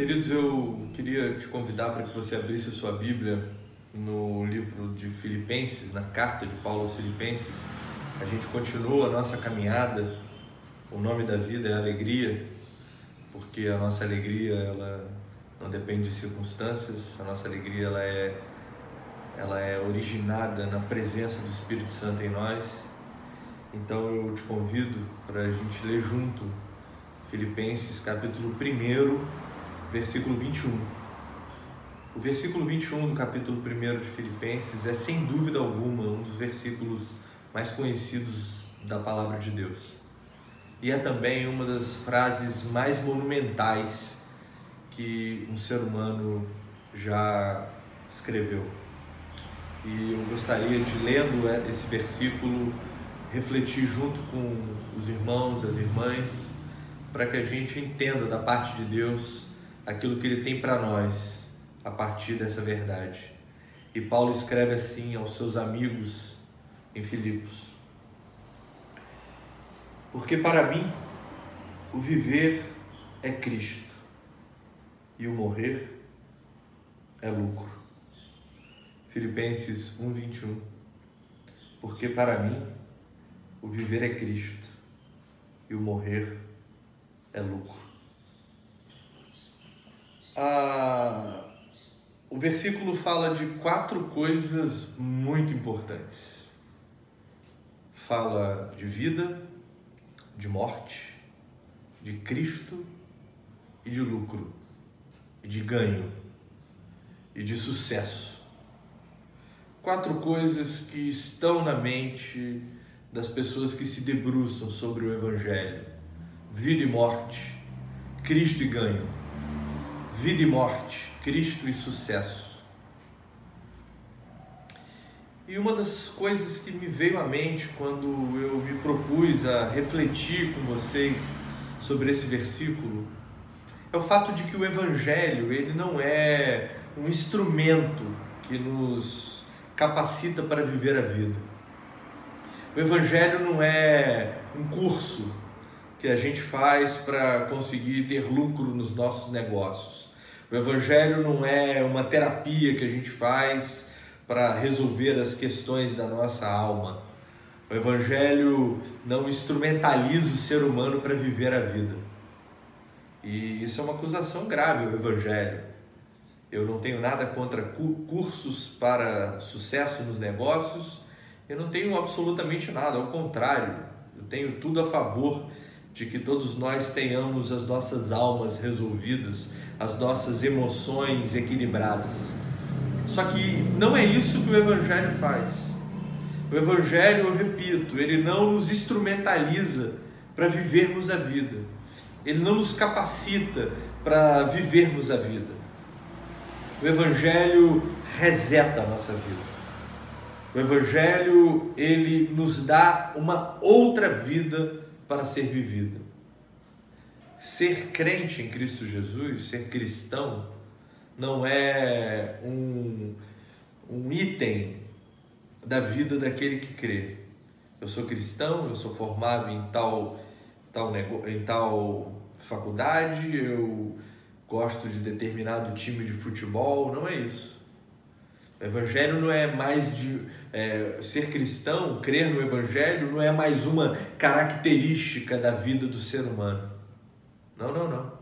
Queridos, eu queria te convidar para que você abrisse sua Bíblia no livro de Filipenses, na carta de Paulo aos Filipenses. A gente continua a nossa caminhada. O nome da vida é alegria, porque a nossa alegria ela não depende de circunstâncias. A nossa alegria ela é ela é originada na presença do Espírito Santo em nós. Então eu te convido para a gente ler junto Filipenses capítulo 1, versículo 21. O versículo 21 do capítulo 1 de Filipenses é sem dúvida alguma um dos versículos mais conhecidos da palavra de Deus. E é também uma das frases mais monumentais que um ser humano já escreveu. E eu gostaria de, lendo esse versículo, refletir junto com os irmãos, as irmãs, para que a gente entenda da parte de Deus aquilo que Ele tem para nós a partir dessa verdade. E Paulo escreve assim aos seus amigos em Filipos: Porque para mim o viver é Cristo e o morrer é lucro. Filipenses 1:21. Porque para mim o viver é Cristo e o morrer é lucro. Ah, o versículo fala de quatro coisas muito importantes. Fala de vida, de morte, de Cristo e de lucro, e de ganho, e de sucesso. Quatro coisas que estão na mente das pessoas que se debruçam sobre o Evangelho: vida e morte, Cristo e ganho, vida e morte, Cristo e sucesso. E uma das coisas que me veio à mente quando eu me propus a refletir com vocês sobre esse versículo é o fato de que o evangelho ele não é um instrumento que nos capacita para viver a vida. O Evangelho não é um curso que a gente faz para conseguir ter lucro nos nossos negócios. O Evangelho não é uma terapia que a gente faz para resolver as questões da nossa alma. O Evangelho não instrumentaliza o ser humano para viver a vida. E isso é uma acusação grave ao Evangelho. Eu não tenho nada contra cursos para sucesso nos negócios. Eu não tenho absolutamente nada, ao contrário, eu tenho tudo a favor de que todos nós tenhamos as nossas almas resolvidas, as nossas emoções equilibradas. Só que não é isso que o Evangelho faz. O Evangelho, eu repito, ele não nos instrumentaliza para vivermos a vida, ele não nos capacita para vivermos a vida. O Evangelho reseta a nossa vida. O Evangelho, ele nos dá uma outra vida para ser vivida. Ser crente em Cristo Jesus, ser cristão, não é um, um item da vida daquele que crê. Eu sou cristão, eu sou formado em tal, tal, em tal faculdade, eu gosto de determinado time de futebol, não é isso. O evangelho não é mais de é, ser cristão, crer no evangelho não é mais uma característica da vida do ser humano. Não, não, não.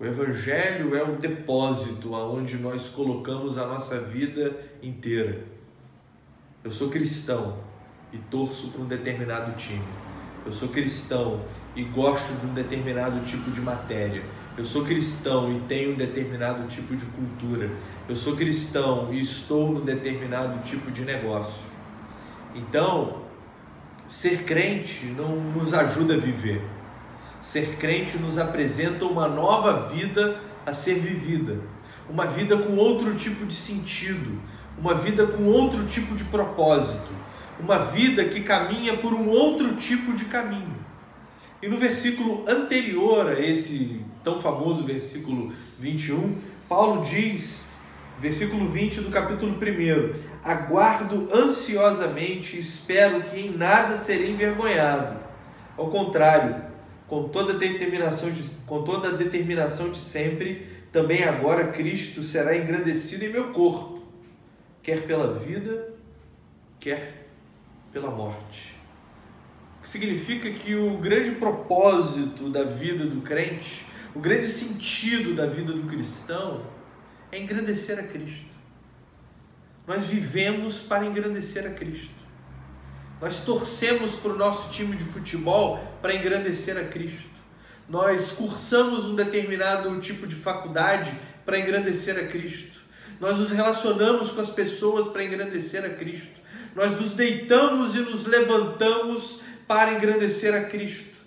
O evangelho é o depósito aonde nós colocamos a nossa vida inteira. Eu sou cristão e torço para um determinado time. Eu sou cristão e gosto de um determinado tipo de matéria. Eu sou cristão e tenho um determinado tipo de cultura. Eu sou cristão e estou num determinado tipo de negócio. Então, ser crente não nos ajuda a viver. Ser crente nos apresenta uma nova vida a ser vivida. Uma vida com outro tipo de sentido. Uma vida com outro tipo de propósito. Uma vida que caminha por um outro tipo de caminho. E no versículo anterior a esse tão famoso versículo 21, Paulo diz, versículo 20 do capítulo 1: Aguardo ansiosamente, espero que em nada serei envergonhado. Ao contrário, com toda determinação de, com toda determinação de sempre, também agora Cristo será engrandecido em meu corpo, quer pela vida, quer pela morte. O que significa que o grande propósito da vida do crente, o grande sentido da vida do cristão é engrandecer a Cristo. Nós vivemos para engrandecer a Cristo. Nós torcemos para o nosso time de futebol para engrandecer a Cristo. Nós cursamos um determinado tipo de faculdade para engrandecer a Cristo. Nós nos relacionamos com as pessoas para engrandecer a Cristo. Nós nos deitamos e nos levantamos para engrandecer a Cristo.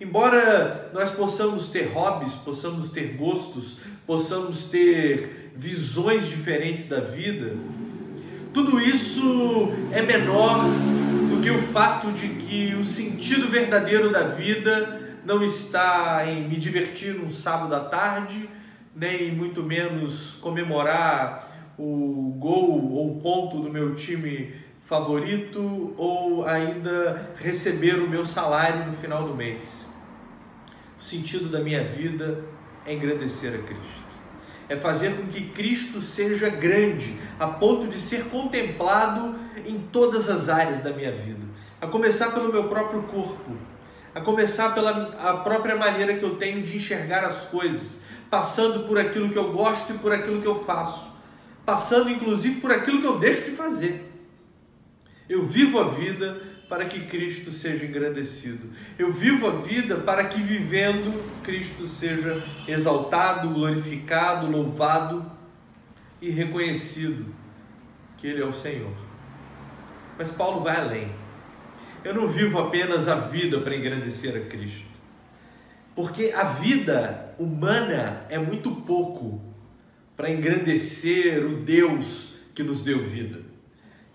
Embora nós possamos ter hobbies, possamos ter gostos, possamos ter visões diferentes da vida, tudo isso é menor do que o fato de que o sentido verdadeiro da vida não está em me divertir num sábado à tarde, nem muito menos comemorar o gol ou ponto do meu time favorito ou ainda receber o meu salário no final do mês. O sentido da minha vida é engrandecer a Cristo. É fazer com que Cristo seja grande, a ponto de ser contemplado em todas as áreas da minha vida. A começar pelo meu próprio corpo, a começar pela a própria maneira que eu tenho de enxergar as coisas, passando por aquilo que eu gosto e por aquilo que eu faço, passando inclusive por aquilo que eu deixo de fazer. Eu vivo a vida para que Cristo seja engrandecido. Eu vivo a vida para que vivendo Cristo seja exaltado, glorificado, louvado e reconhecido que Ele é o Senhor. Mas Paulo vai além. Eu não vivo apenas a vida para engrandecer a Cristo. Porque a vida humana é muito pouco para engrandecer o Deus que nos deu vida.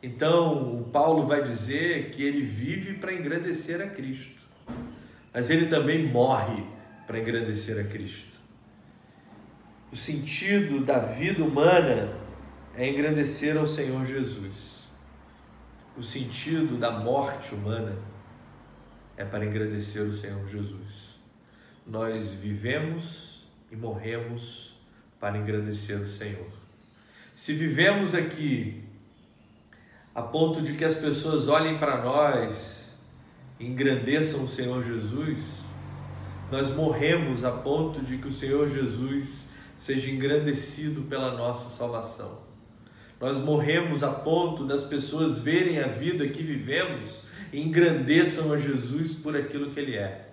Então, Paulo vai dizer que ele vive para engrandecer a Cristo, mas ele também morre para engrandecer a Cristo. O sentido da vida humana é engrandecer ao Senhor Jesus. O sentido da morte humana é para engrandecer o Senhor Jesus. Nós vivemos e morremos para engrandecer o Senhor. Se vivemos aqui a ponto de que as pessoas olhem para nós, engrandeçam o Senhor Jesus, nós morremos a ponto de que o Senhor Jesus seja engrandecido pela nossa salvação. Nós morremos a ponto das pessoas verem a vida que vivemos e engrandeçam a Jesus por aquilo que Ele é.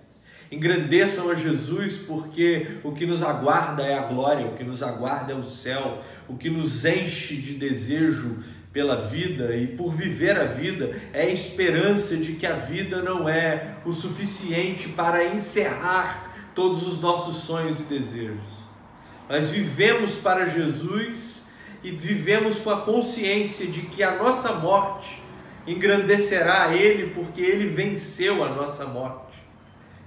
Engrandeçam a Jesus porque o que nos aguarda é a glória, o que nos aguarda é o céu, o que nos enche de desejo pela vida e por viver a vida é a esperança de que a vida não é o suficiente para encerrar todos os nossos sonhos e desejos. Nós vivemos para Jesus e vivemos com a consciência de que a nossa morte engrandecerá Ele porque Ele venceu a nossa morte.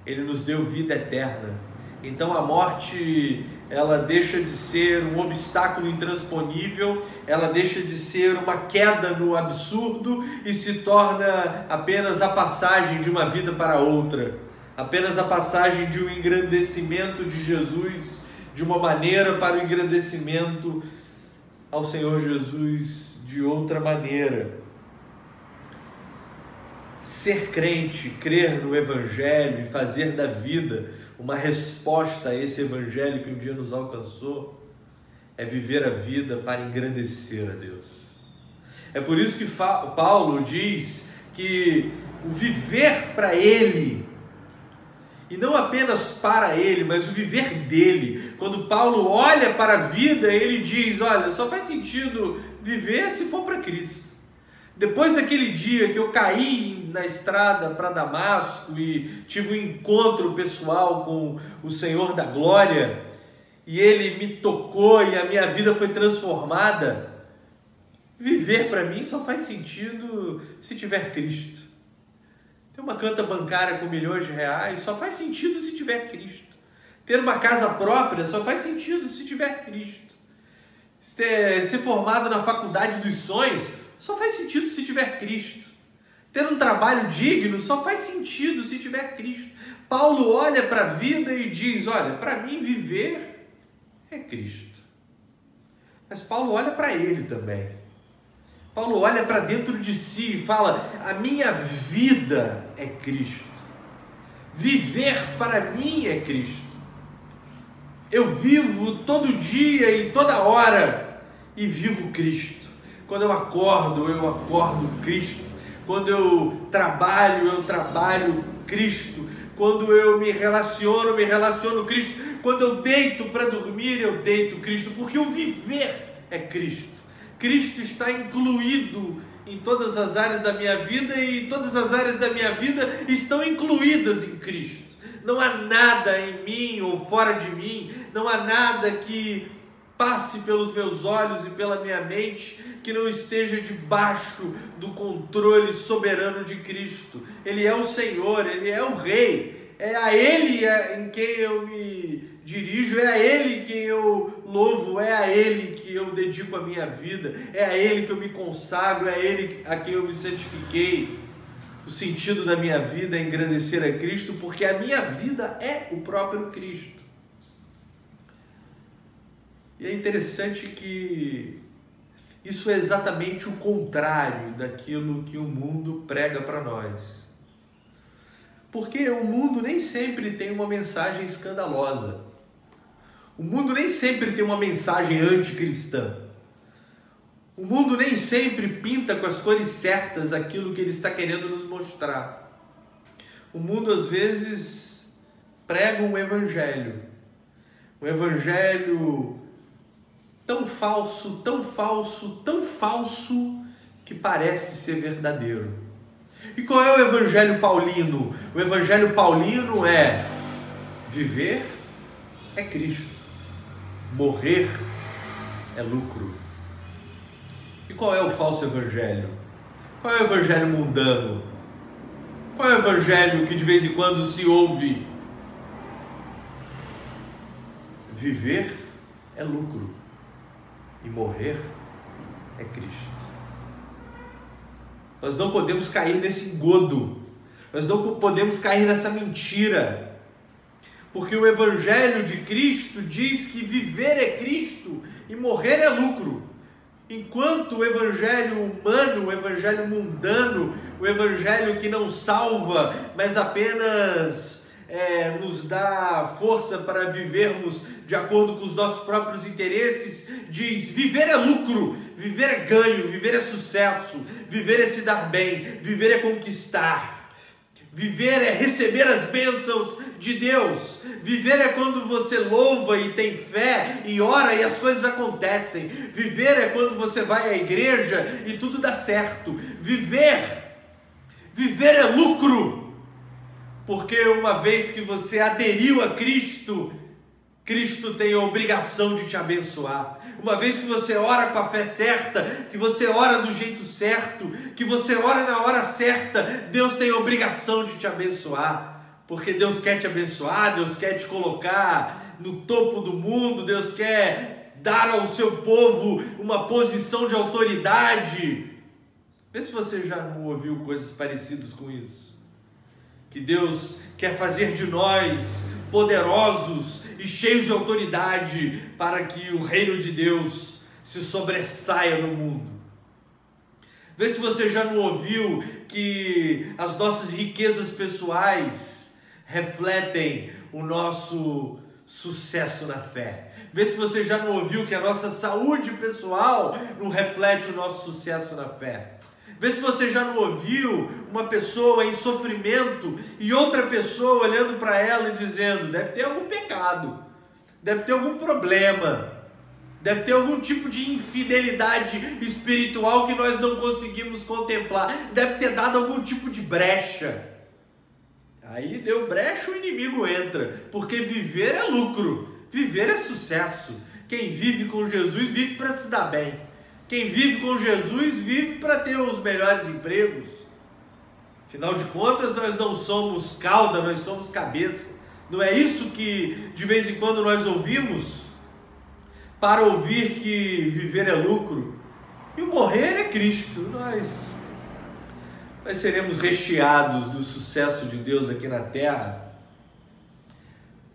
Ele nos deu vida eterna. Então a morte ela deixa de ser um obstáculo intransponível, ela deixa de ser uma queda no absurdo e se torna apenas a passagem de uma vida para outra, apenas a passagem de um engrandecimento de Jesus, de uma maneira para o engrandecimento ao Senhor Jesus de outra maneira. Ser crente, crer no Evangelho e fazer da vida uma resposta a esse evangelho que um dia nos alcançou é viver a vida para engrandecer a Deus. É por isso que Paulo diz que o viver para Ele, e não apenas para Ele, mas o viver dele. Quando Paulo olha para a vida, ele diz: Olha, só faz sentido viver se for para Cristo. Depois daquele dia que eu caí na estrada para Damasco e tive um encontro pessoal com o Senhor da Glória, e ele me tocou e a minha vida foi transformada, viver para mim só faz sentido se tiver Cristo. Ter uma conta bancária com milhões de reais só faz sentido se tiver Cristo. Ter uma casa própria só faz sentido se tiver Cristo. Ser, ser formado na faculdade dos sonhos só faz sentido se tiver Cristo. Ter um trabalho digno só faz sentido se tiver Cristo. Paulo olha para a vida e diz: Olha, para mim viver é Cristo. Mas Paulo olha para ele também. Paulo olha para dentro de si e fala: A minha vida é Cristo. Viver para mim é Cristo. Eu vivo todo dia e toda hora e vivo Cristo. Quando eu acordo, eu acordo Cristo. Quando eu trabalho, eu trabalho Cristo. Quando eu me relaciono, me relaciono Cristo. Quando eu deito para dormir, eu deito Cristo, porque o viver é Cristo. Cristo está incluído em todas as áreas da minha vida e todas as áreas da minha vida estão incluídas em Cristo. Não há nada em mim ou fora de mim, não há nada que passe pelos meus olhos e pela minha mente que não esteja debaixo do controle soberano de Cristo. Ele é o Senhor, ele é o Rei. É a Ele em quem eu me dirijo, é a Ele que eu louvo, é a Ele que eu dedico a minha vida, é a Ele que eu me consagro, é a Ele a quem eu me santifiquei. O sentido da minha vida é engrandecer a Cristo, porque a minha vida é o próprio Cristo. E é interessante que isso é exatamente o contrário daquilo que o mundo prega para nós. Porque o mundo nem sempre tem uma mensagem escandalosa. O mundo nem sempre tem uma mensagem anticristã. O mundo nem sempre pinta com as cores certas aquilo que ele está querendo nos mostrar. O mundo às vezes prega um evangelho, um evangelho tão falso, tão falso, tão falso que parece ser verdadeiro. E qual é o evangelho paulino? O evangelho paulino é viver é Cristo, morrer é lucro. E qual é o falso evangelho? Qual é o evangelho mundano? Qual é o evangelho que de vez em quando se ouve? Viver é lucro e morrer é Cristo. Nós não podemos cair nesse engodo, nós não podemos cair nessa mentira, porque o Evangelho de Cristo diz que viver é Cristo e morrer é lucro. Enquanto o evangelho humano, o evangelho mundano, o evangelho que não salva, mas apenas é, nos dá força para vivermos de acordo com os nossos próprios interesses, diz: viver é lucro, viver é ganho, viver é sucesso, viver é se dar bem, viver é conquistar. Viver é receber as bênçãos de Deus. Viver é quando você louva e tem fé e ora e as coisas acontecem. Viver é quando você vai à igreja e tudo dá certo. Viver, viver é lucro. Porque uma vez que você aderiu a Cristo, Cristo tem a obrigação de te abençoar. Uma vez que você ora com a fé certa, que você ora do jeito certo, que você ora na hora certa, Deus tem a obrigação de te abençoar. Porque Deus quer te abençoar, Deus quer te colocar no topo do mundo, Deus quer dar ao seu povo uma posição de autoridade. Vê se você já não ouviu coisas parecidas com isso. Que Deus quer fazer de nós poderosos e cheios de autoridade para que o reino de Deus se sobressaia no mundo. Vê se você já não ouviu que as nossas riquezas pessoais refletem o nosso sucesso na fé. Vê se você já não ouviu que a nossa saúde pessoal não reflete o nosso sucesso na fé. Vê se você já não ouviu uma pessoa em sofrimento e outra pessoa olhando para ela e dizendo: deve ter algum pecado, deve ter algum problema, deve ter algum tipo de infidelidade espiritual que nós não conseguimos contemplar, deve ter dado algum tipo de brecha. Aí deu brecha, o inimigo entra, porque viver é lucro, viver é sucesso. Quem vive com Jesus vive para se dar bem. Quem vive com Jesus vive para ter os melhores empregos. Afinal de contas, nós não somos cauda, nós somos cabeça. Não é isso que de vez em quando nós ouvimos? Para ouvir que viver é lucro e morrer é Cristo. Nós nós seremos recheados do sucesso de Deus aqui na terra,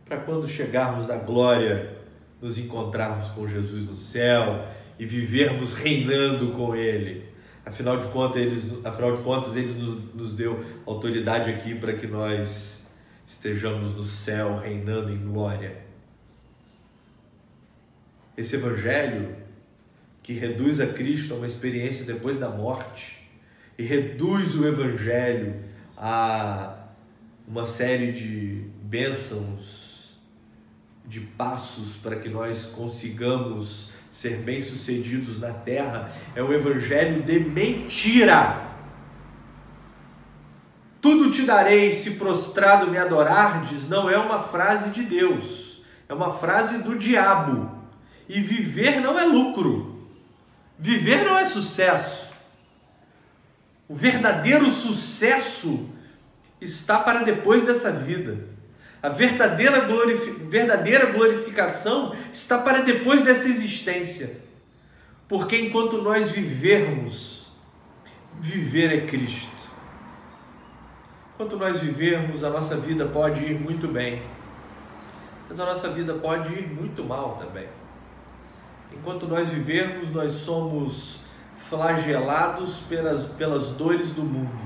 para quando chegarmos na glória, nos encontrarmos com Jesus no céu e vivermos reinando com Ele. Afinal de contas, ele, afinal de contas, ele nos, nos deu autoridade aqui para que nós estejamos no céu reinando em glória. Esse evangelho que reduz a Cristo a uma experiência depois da morte e reduz o evangelho a uma série de bênçãos, de passos para que nós consigamos ser bem-sucedidos na terra é o evangelho de mentira. Tudo te darei se prostrado me adorardes, não é uma frase de Deus, é uma frase do diabo. E viver não é lucro, viver não é sucesso. O verdadeiro sucesso está para depois dessa vida. A verdadeira, glorifi verdadeira glorificação está para depois dessa existência. Porque enquanto nós vivermos, viver é Cristo. Enquanto nós vivermos, a nossa vida pode ir muito bem, mas a nossa vida pode ir muito mal também. Enquanto nós vivermos, nós somos flagelados pelas, pelas dores do mundo,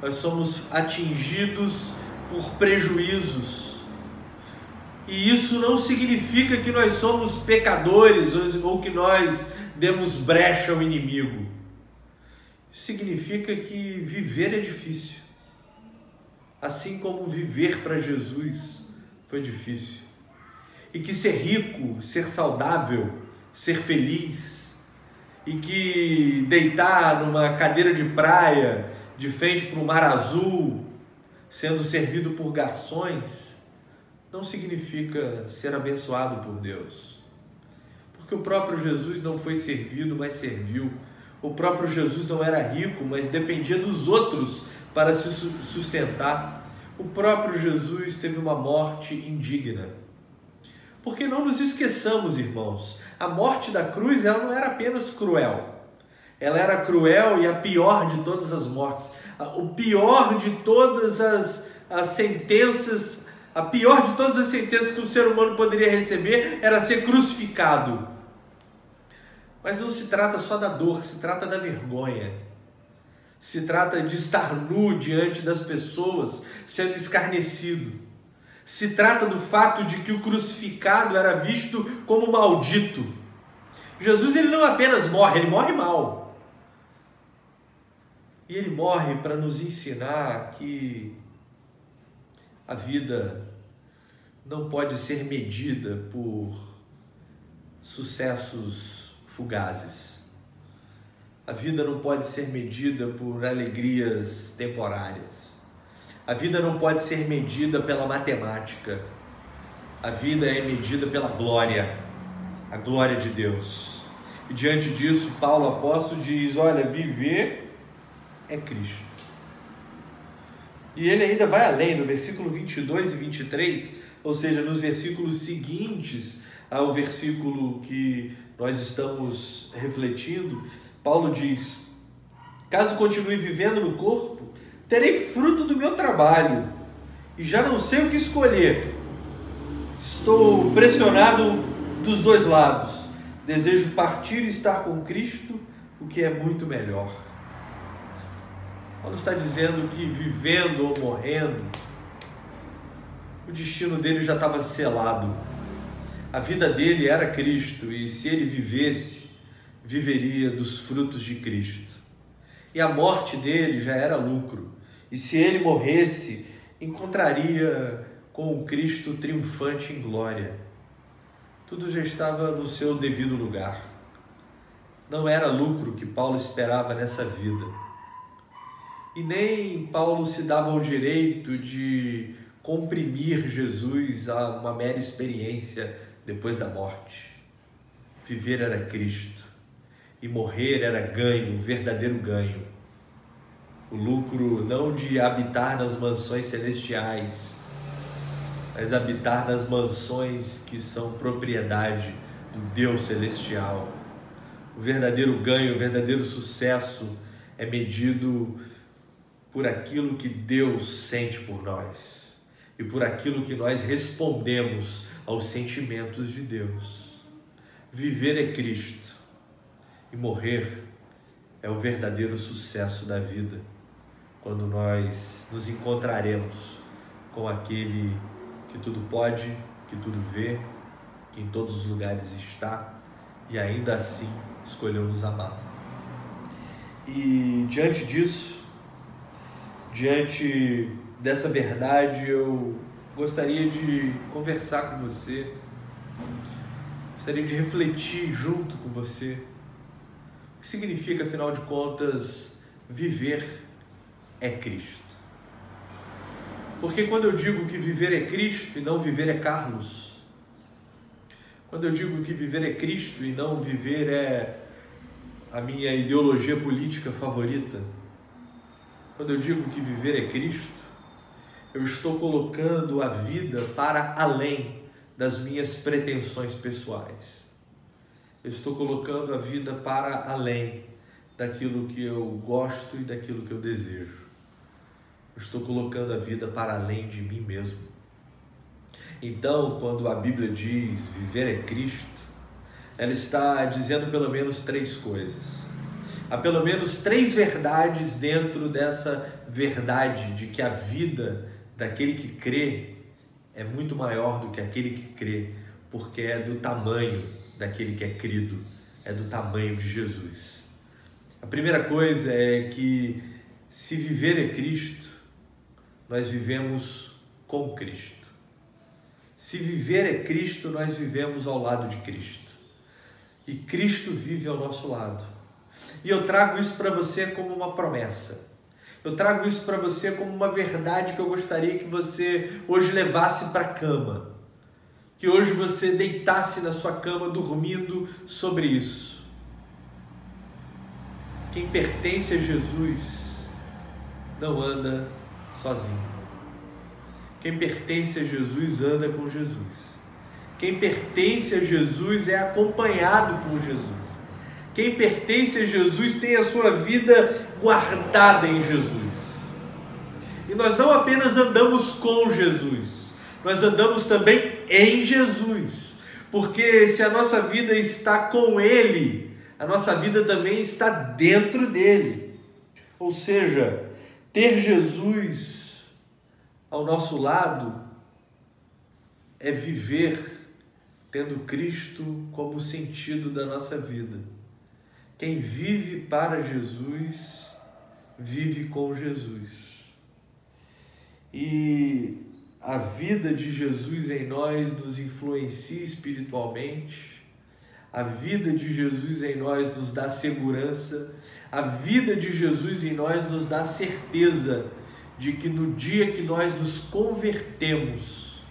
nós somos atingidos por prejuízos. E isso não significa que nós somos pecadores ou que nós demos brecha ao inimigo. Isso significa que viver é difícil. Assim como viver para Jesus foi difícil. E que ser rico, ser saudável, ser feliz, e que deitar numa cadeira de praia de frente para o mar azul sendo servido por garçons, não significa ser abençoado por Deus. Porque o próprio Jesus não foi servido, mas serviu. O próprio Jesus não era rico, mas dependia dos outros para se sustentar. O próprio Jesus teve uma morte indigna. Porque não nos esqueçamos, irmãos, a morte da cruz ela não era apenas cruel. Ela era cruel e a pior de todas as mortes o pior de todas as, as sentenças, a pior de todas as sentenças que o ser humano poderia receber era ser crucificado. Mas não se trata só da dor, se trata da vergonha. Se trata de estar nu diante das pessoas, sendo escarnecido. Se trata do fato de que o crucificado era visto como maldito. Jesus ele não apenas morre, ele morre mal. E ele morre para nos ensinar que a vida não pode ser medida por sucessos fugazes. A vida não pode ser medida por alegrias temporárias. A vida não pode ser medida pela matemática. A vida é medida pela glória, a glória de Deus. E diante disso, Paulo apóstolo diz: Olha, viver é Cristo. E ele ainda vai além, no versículo 22 e 23, ou seja, nos versículos seguintes ao versículo que nós estamos refletindo, Paulo diz: Caso continue vivendo no corpo, terei fruto do meu trabalho e já não sei o que escolher. Estou pressionado dos dois lados. Desejo partir e estar com Cristo, o que é muito melhor. Paulo está dizendo que vivendo ou morrendo, o destino dele já estava selado. A vida dele era Cristo e se ele vivesse, viveria dos frutos de Cristo. E a morte dele já era lucro. E se ele morresse, encontraria com o Cristo triunfante em glória. Tudo já estava no seu devido lugar. Não era lucro que Paulo esperava nessa vida e nem Paulo se dava ao direito de comprimir Jesus a uma mera experiência depois da morte. Viver era Cristo e morrer era ganho, verdadeiro ganho. O lucro não de habitar nas mansões celestiais, mas habitar nas mansões que são propriedade do Deus celestial. O verdadeiro ganho, o verdadeiro sucesso é medido por aquilo que Deus sente por nós e por aquilo que nós respondemos aos sentimentos de Deus. Viver é Cristo e morrer é o verdadeiro sucesso da vida, quando nós nos encontraremos com aquele que tudo pode, que tudo vê, que em todos os lugares está e ainda assim escolheu nos amar. E diante disso, diante dessa verdade, eu gostaria de conversar com você, gostaria de refletir junto com você o que significa, afinal de contas, viver é Cristo. Porque quando eu digo que viver é Cristo e não viver é Carlos, quando eu digo que viver é Cristo e não viver é a minha ideologia política favorita, quando eu digo que viver é Cristo, eu estou colocando a vida para além das minhas pretensões pessoais. Eu estou colocando a vida para além daquilo que eu gosto e daquilo que eu desejo. Eu estou colocando a vida para além de mim mesmo. Então, quando a Bíblia diz viver é Cristo, ela está dizendo pelo menos três coisas. Há pelo menos três verdades dentro dessa verdade de que a vida daquele que crê é muito maior do que aquele que crê, porque é do tamanho daquele que é crido, é do tamanho de Jesus. A primeira coisa é que se viver é Cristo, nós vivemos com Cristo. Se viver é Cristo, nós vivemos ao lado de Cristo. E Cristo vive ao nosso lado. E eu trago isso para você como uma promessa. Eu trago isso para você como uma verdade que eu gostaria que você hoje levasse para a cama. Que hoje você deitasse na sua cama dormindo sobre isso. Quem pertence a Jesus não anda sozinho. Quem pertence a Jesus anda com Jesus. Quem pertence a Jesus é acompanhado por Jesus. Quem pertence a Jesus tem a sua vida guardada em Jesus. E nós não apenas andamos com Jesus, nós andamos também em Jesus. Porque se a nossa vida está com Ele, a nossa vida também está dentro dele. Ou seja, ter Jesus ao nosso lado é viver tendo Cristo como sentido da nossa vida. Quem vive para Jesus, vive com Jesus. E a vida de Jesus em nós nos influencia espiritualmente, a vida de Jesus em nós nos dá segurança, a vida de Jesus em nós nos dá certeza de que no dia que nós nos convertemos,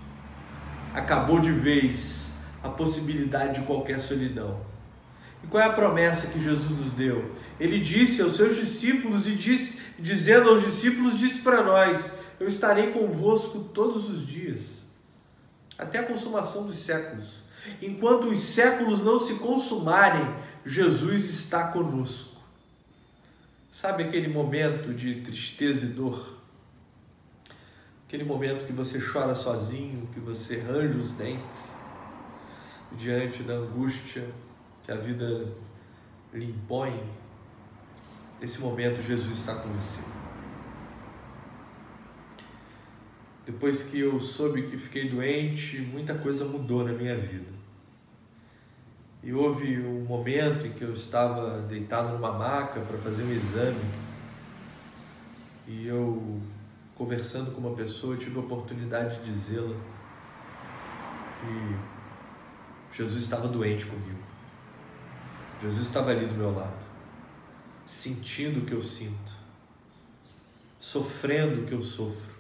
acabou de vez a possibilidade de qualquer solidão. E qual é a promessa que Jesus nos deu? Ele disse aos seus discípulos e disse, dizendo aos discípulos, disse para nós: Eu estarei convosco todos os dias, até a consumação dos séculos. Enquanto os séculos não se consumarem, Jesus está conosco. Sabe aquele momento de tristeza e dor? Aquele momento que você chora sozinho, que você range os dentes diante da angústia que a vida lhe impõe, nesse momento Jesus está com você. Depois que eu soube que fiquei doente, muita coisa mudou na minha vida. E houve um momento em que eu estava deitado numa maca para fazer um exame. E eu, conversando com uma pessoa, tive a oportunidade de dizê-la que Jesus estava doente comigo. Jesus estava ali do meu lado, sentindo o que eu sinto, sofrendo o que eu sofro,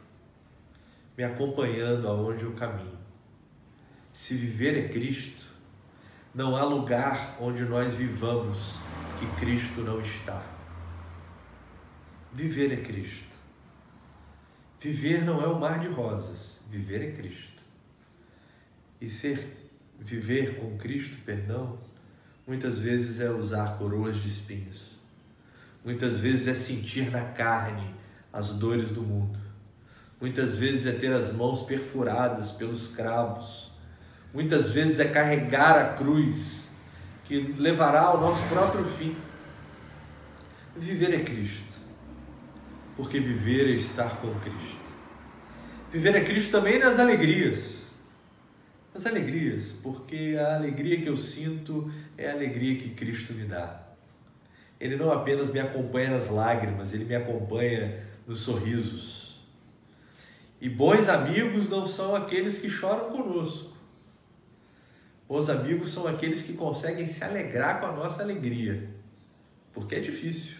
me acompanhando aonde eu caminho. Se viver é Cristo, não há lugar onde nós vivamos que Cristo não está. Viver é Cristo. Viver não é o mar de rosas, viver é Cristo. E ser viver com Cristo, perdão, muitas vezes é usar coroas de espinhos. Muitas vezes é sentir na carne as dores do mundo. Muitas vezes é ter as mãos perfuradas pelos cravos. Muitas vezes é carregar a cruz que levará ao nosso próprio fim. Viver é Cristo, porque viver é estar com Cristo. Viver é Cristo também nas alegrias. Nas alegrias, porque a alegria que eu sinto é a alegria que Cristo me dá. Ele não apenas me acompanha nas lágrimas, ele me acompanha nos sorrisos. E bons amigos não são aqueles que choram conosco. Bons amigos são aqueles que conseguem se alegrar com a nossa alegria. Porque é difícil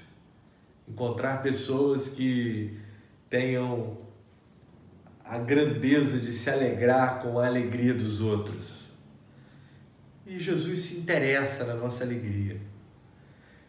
encontrar pessoas que tenham a grandeza de se alegrar com a alegria dos outros. E Jesus se interessa na nossa alegria.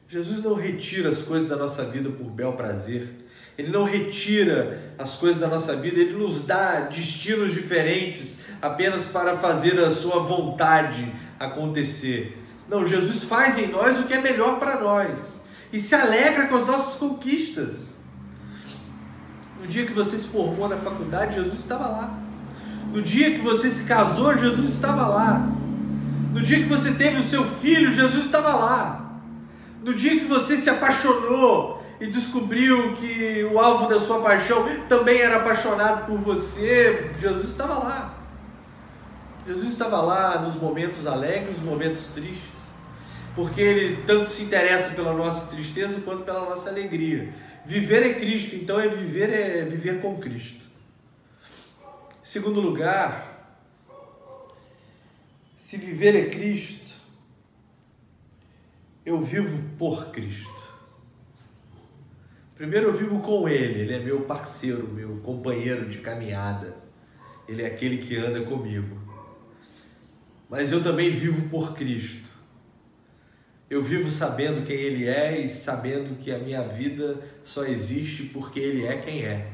Jesus não retira as coisas da nossa vida por bel prazer. Ele não retira as coisas da nossa vida, ele nos dá destinos diferentes apenas para fazer a sua vontade acontecer. Não, Jesus faz em nós o que é melhor para nós e se alegra com as nossas conquistas. No dia que você se formou na faculdade, Jesus estava lá. No dia que você se casou, Jesus estava lá. No dia que você teve o seu filho, Jesus estava lá. No dia que você se apaixonou e descobriu que o alvo da sua paixão também era apaixonado por você, Jesus estava lá. Jesus estava lá nos momentos alegres, nos momentos tristes, porque ele tanto se interessa pela nossa tristeza quanto pela nossa alegria. Viver é Cristo, então é viver é viver com Cristo. Segundo lugar, se viver é Cristo, eu vivo por Cristo. Primeiro eu vivo com Ele, Ele é meu parceiro, meu companheiro de caminhada, Ele é aquele que anda comigo. Mas eu também vivo por Cristo. Eu vivo sabendo quem Ele é e sabendo que a minha vida só existe porque Ele é quem é.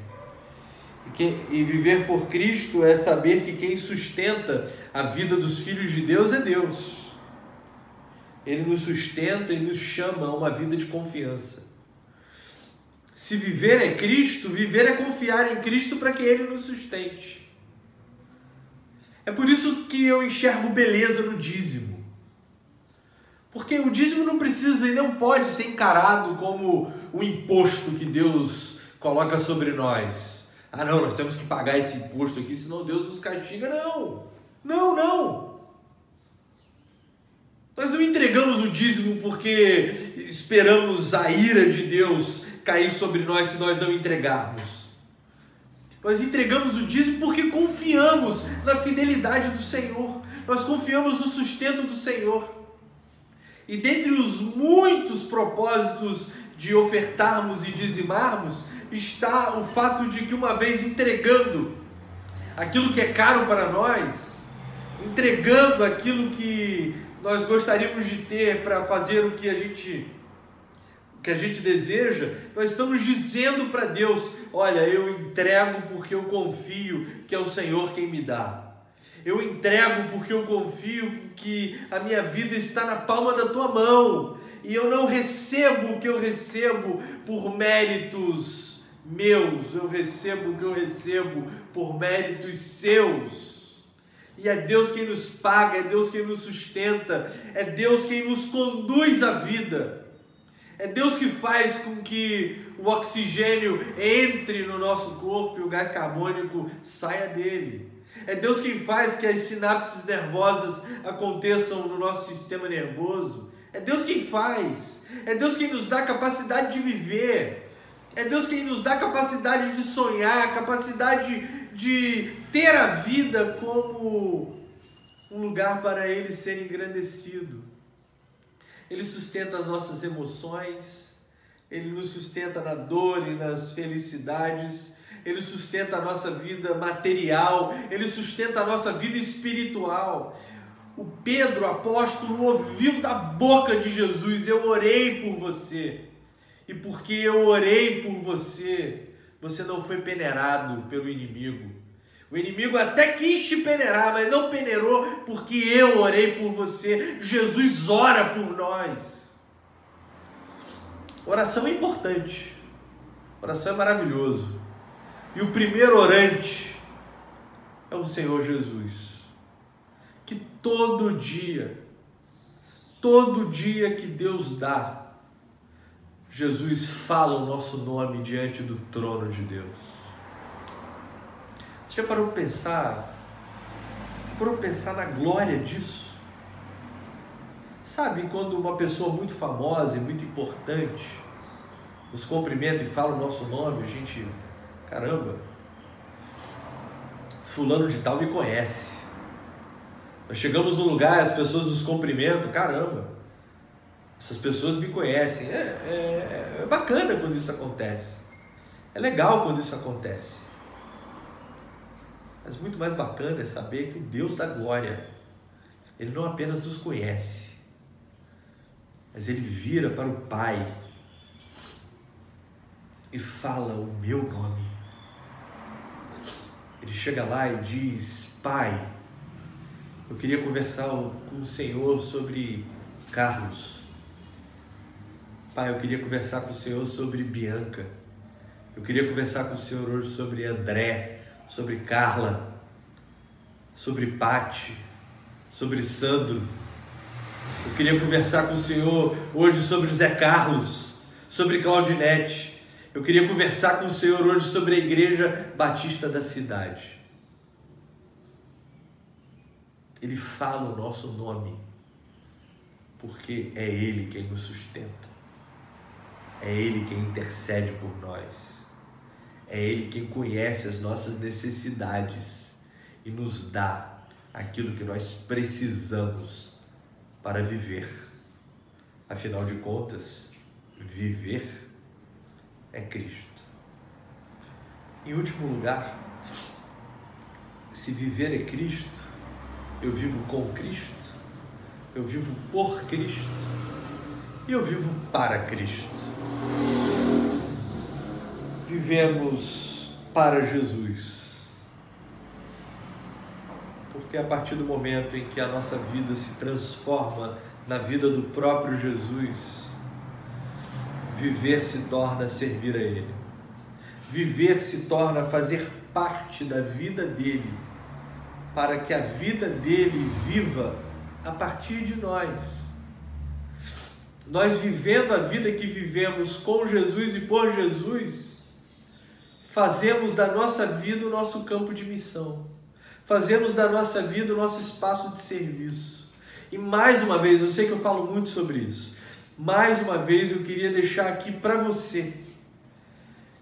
E, viver por Cristo é saber que quem sustenta a vida dos filhos de Deus é Deus. Ele nos sustenta e nos chama a uma vida de confiança. Se viver é Cristo, viver é confiar em Cristo para que Ele nos sustente. É por isso que eu enxergo beleza no dízimo. Porque o dízimo não precisa e não pode ser encarado como o imposto que Deus coloca sobre nós. Ah, não, nós temos que pagar esse imposto aqui, senão Deus nos castiga. Não, não, não. Nós não entregamos o dízimo porque esperamos a ira de Deus cair sobre nós se nós não entregarmos. Nós entregamos o dízimo porque confiamos na fidelidade do Senhor. Nós confiamos no sustento do Senhor. E dentre os muitos propósitos de ofertarmos e dizimarmos, está o fato de que uma vez entregando aquilo que é caro para nós, entregando aquilo que nós gostaríamos de ter para fazer o que a gente que a gente deseja, nós estamos dizendo para Deus: olha, eu entrego porque eu confio que é o Senhor quem me dá. Eu entrego porque eu confio que a minha vida está na palma da tua mão. E eu não recebo o que eu recebo por méritos meus, eu recebo o que eu recebo por méritos seus. E é Deus quem nos paga, é Deus quem nos sustenta, é Deus quem nos conduz à vida. É Deus que faz com que o oxigênio entre no nosso corpo e o gás carbônico saia dele. É Deus quem faz que as sinapses nervosas aconteçam no nosso sistema nervoso. É Deus quem faz. É Deus quem nos dá a capacidade de viver. É Deus quem nos dá a capacidade de sonhar, a capacidade de ter a vida como um lugar para Ele ser engrandecido. Ele sustenta as nossas emoções, Ele nos sustenta na dor e nas felicidades, ele sustenta a nossa vida material, ele sustenta a nossa vida espiritual. O Pedro, apóstolo, ouviu da boca de Jesus: Eu orei por você. E porque eu orei por você, você não foi peneirado pelo inimigo. O inimigo até quis te peneirar, mas não peneirou porque eu orei por você. Jesus ora por nós. Oração é importante. Oração é maravilhoso. E o primeiro orante é o Senhor Jesus. Que todo dia, todo dia que Deus dá, Jesus fala o nosso nome diante do trono de Deus. Você já parou para pensar? Parou para pensar na glória disso? Sabe quando uma pessoa muito famosa e muito importante nos cumprimenta e fala o nosso nome, a gente, caramba, fulano de tal me conhece. Nós chegamos num lugar, as pessoas nos cumprimentam, caramba, essas pessoas me conhecem. É, é, é bacana quando isso acontece. É legal quando isso acontece. Mas muito mais bacana é saber que o Deus da glória, Ele não apenas nos conhece, mas Ele vira para o Pai e fala o meu nome. Ele chega lá e diz: Pai, eu queria conversar com o Senhor sobre Carlos. Pai, eu queria conversar com o Senhor sobre Bianca. Eu queria conversar com o Senhor hoje sobre André, sobre Carla, sobre Pati, sobre Sandro. Eu queria conversar com o Senhor hoje sobre Zé Carlos, sobre Claudinete. Eu queria conversar com o Senhor hoje sobre a Igreja Batista da cidade. Ele fala o nosso nome, porque é Ele quem nos sustenta. É Ele quem intercede por nós. É Ele quem conhece as nossas necessidades e nos dá aquilo que nós precisamos para viver. Afinal de contas, viver é Cristo. Em último lugar, se viver é Cristo, eu vivo com Cristo, eu vivo por Cristo e eu vivo para Cristo vivemos para Jesus. Porque a partir do momento em que a nossa vida se transforma na vida do próprio Jesus, viver se torna servir a Ele. Viver se torna fazer parte da vida dele, para que a vida dele viva a partir de nós. Nós vivendo a vida que vivemos com Jesus e por Jesus, fazemos da nossa vida o nosso campo de missão, fazemos da nossa vida o nosso espaço de serviço. E mais uma vez, eu sei que eu falo muito sobre isso, mais uma vez eu queria deixar aqui para você,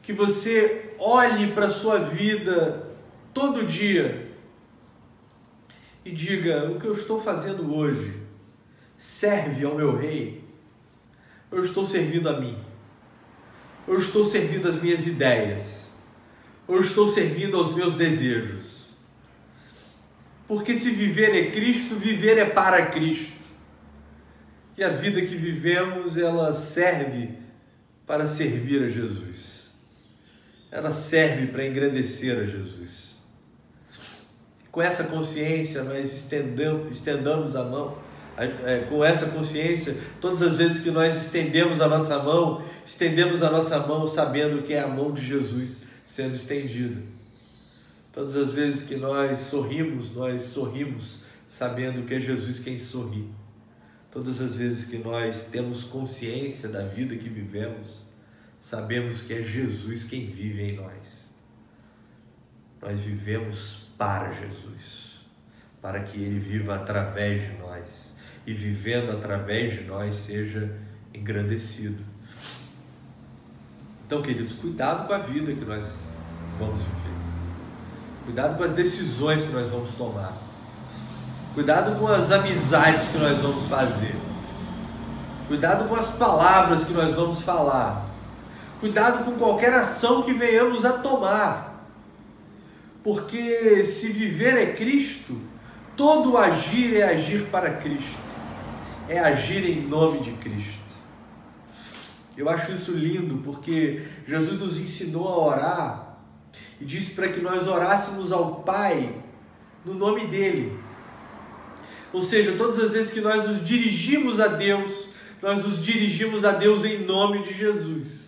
que você olhe para a sua vida todo dia e diga: o que eu estou fazendo hoje serve ao meu rei? Eu estou servindo a mim? Eu estou servindo as minhas ideias? ou estou servindo aos meus desejos? Porque se viver é Cristo, viver é para Cristo. E a vida que vivemos, ela serve para servir a Jesus. Ela serve para engrandecer a Jesus. Com essa consciência, nós estendamos, estendamos a mão. É, com essa consciência, todas as vezes que nós estendemos a nossa mão, estendemos a nossa mão sabendo que é a mão de Jesus sendo estendida. Todas as vezes que nós sorrimos, nós sorrimos sabendo que é Jesus quem sorri. Todas as vezes que nós temos consciência da vida que vivemos, sabemos que é Jesus quem vive em nós. Nós vivemos para Jesus, para que Ele viva através de nós e vivendo através de nós seja engrandecido. Então, queridos, cuidado com a vida que nós vamos viver. Cuidado com as decisões que nós vamos tomar. Cuidado com as amizades que nós vamos fazer. Cuidado com as palavras que nós vamos falar. Cuidado com qualquer ação que venhamos a tomar. Porque se viver é Cristo, todo agir é agir para Cristo. É agir em nome de Cristo. Eu acho isso lindo porque Jesus nos ensinou a orar e disse para que nós orássemos ao Pai no nome dele. Ou seja, todas as vezes que nós nos dirigimos a Deus, nós nos dirigimos a Deus em nome de Jesus.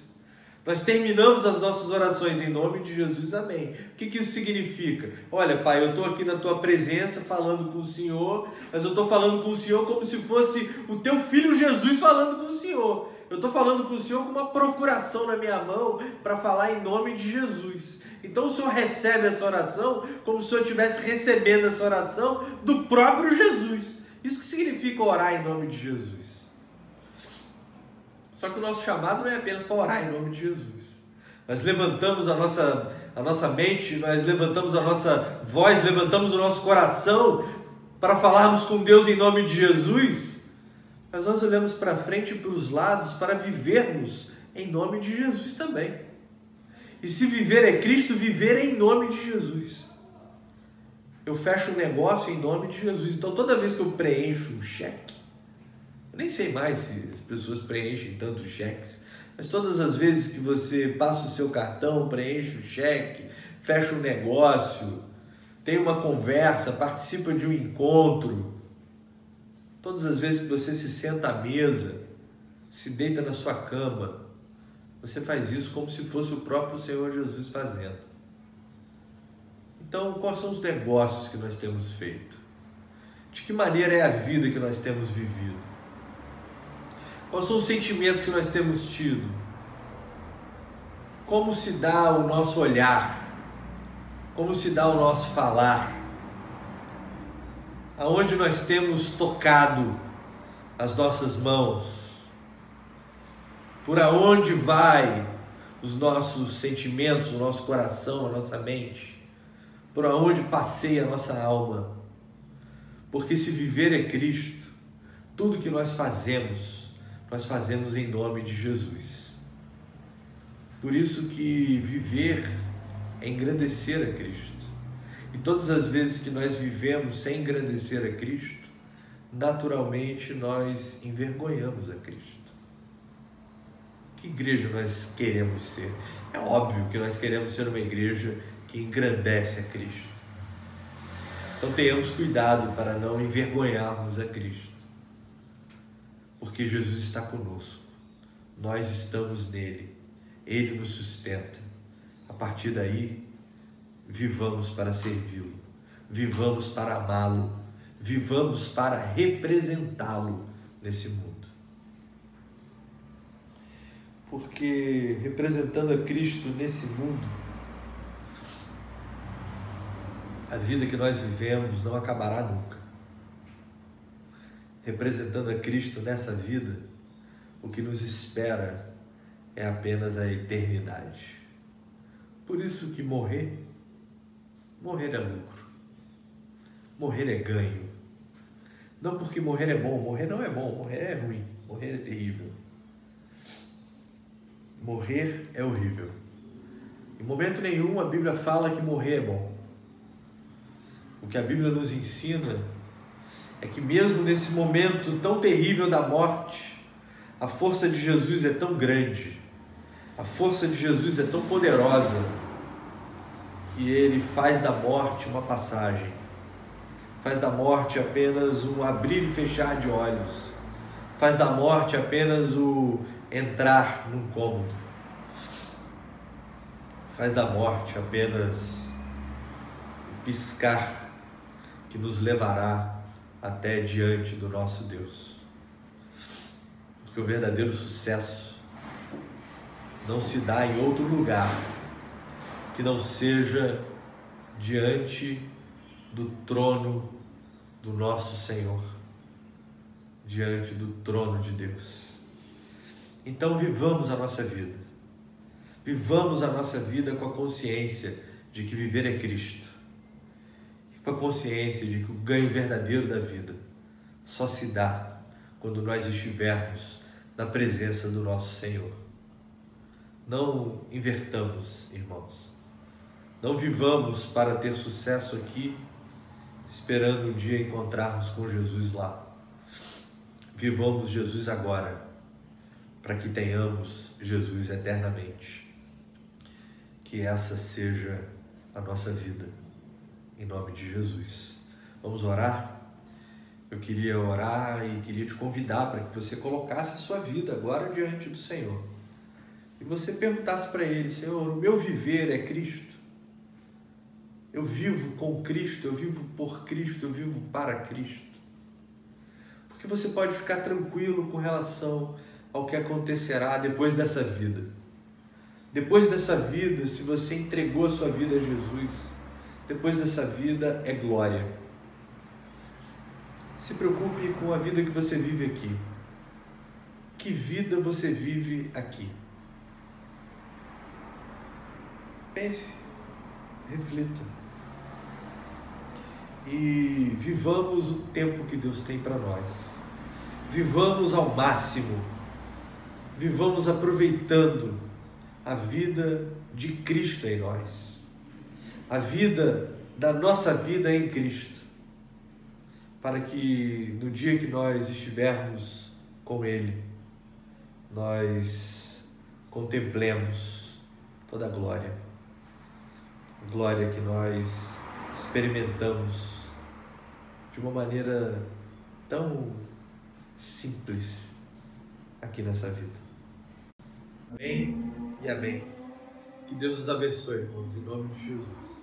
Nós terminamos as nossas orações em nome de Jesus, amém. O que, que isso significa? Olha, Pai, eu estou aqui na tua presença falando com o Senhor, mas eu estou falando com o Senhor como se fosse o teu filho Jesus falando com o Senhor. Eu estou falando com o Senhor com uma procuração na minha mão para falar em nome de Jesus. Então o Senhor recebe essa oração como se Senhor estivesse recebendo essa oração do próprio Jesus. Isso que significa orar em nome de Jesus. Só que o nosso chamado não é apenas para orar em nome de Jesus. Nós levantamos a nossa, a nossa mente, nós levantamos a nossa voz, levantamos o nosso coração para falarmos com Deus em nome de Jesus, mas nós olhamos para frente e para os lados para vivermos em nome de Jesus também. E se viver é Cristo, viver é em nome de Jesus. Eu fecho um negócio em nome de Jesus. Então toda vez que eu preencho um cheque, nem sei mais se as pessoas preenchem tantos cheques, mas todas as vezes que você passa o seu cartão, preenche o cheque, fecha um negócio, tem uma conversa, participa de um encontro, todas as vezes que você se senta à mesa, se deita na sua cama, você faz isso como se fosse o próprio Senhor Jesus fazendo. Então, quais são os negócios que nós temos feito? De que maneira é a vida que nós temos vivido? Quais são os sentimentos que nós temos tido? Como se dá o nosso olhar? Como se dá o nosso falar? Aonde nós temos tocado as nossas mãos? Por aonde vai os nossos sentimentos, o nosso coração, a nossa mente? Por aonde passeia a nossa alma? Porque se viver é Cristo, tudo que nós fazemos nós fazemos em nome de Jesus. Por isso que viver é engrandecer a Cristo. E todas as vezes que nós vivemos sem engrandecer a Cristo, naturalmente nós envergonhamos a Cristo. Que igreja nós queremos ser? É óbvio que nós queremos ser uma igreja que engrandece a Cristo. Então tenhamos cuidado para não envergonharmos a Cristo porque Jesus está conosco, nós estamos nele, ele nos sustenta. A partir daí, vivamos para servi-lo, vivamos para amá-lo, vivamos para representá-lo nesse mundo. Porque representando a Cristo nesse mundo, a vida que nós vivemos não acabará nunca representando a Cristo nessa vida, o que nos espera é apenas a eternidade. Por isso que morrer, morrer é lucro. Morrer é ganho. Não porque morrer é bom, morrer não é bom, morrer é ruim, morrer é terrível. Morrer é horrível. Em momento nenhum a Bíblia fala que morrer é bom. O que a Bíblia nos ensina é que mesmo nesse momento tão terrível da morte, a força de Jesus é tão grande, a força de Jesus é tão poderosa, que ele faz da morte uma passagem, faz da morte apenas um abrir e fechar de olhos, faz da morte apenas o entrar num cômodo, faz da morte apenas o piscar que nos levará até diante do nosso Deus. Porque o verdadeiro sucesso não se dá em outro lugar que não seja diante do trono do nosso Senhor, diante do trono de Deus. Então vivamos a nossa vida. Vivamos a nossa vida com a consciência de que viver é Cristo com a consciência de que o ganho verdadeiro da vida só se dá quando nós estivermos na presença do nosso Senhor. Não invertamos, irmãos. Não vivamos para ter sucesso aqui, esperando um dia encontrarmos com Jesus lá. Vivamos Jesus agora, para que tenhamos Jesus eternamente. Que essa seja a nossa vida em nome de Jesus. Vamos orar? Eu queria orar e queria te convidar para que você colocasse a sua vida agora diante do Senhor. e você perguntasse para ele: Senhor, o meu viver é Cristo? Eu vivo com Cristo, eu vivo por Cristo, eu vivo para Cristo. Porque você pode ficar tranquilo com relação ao que acontecerá depois dessa vida. Depois dessa vida, se você entregou a sua vida a Jesus, depois dessa vida é glória. Se preocupe com a vida que você vive aqui. Que vida você vive aqui? Pense, reflita. E vivamos o tempo que Deus tem para nós. Vivamos ao máximo. Vivamos aproveitando a vida de Cristo em nós. A vida da nossa vida em Cristo. Para que no dia que nós estivermos com Ele, nós contemplemos toda a glória. A glória que nós experimentamos de uma maneira tão simples aqui nessa vida. Amém e amém. Que Deus nos abençoe, irmãos, em nome de Jesus.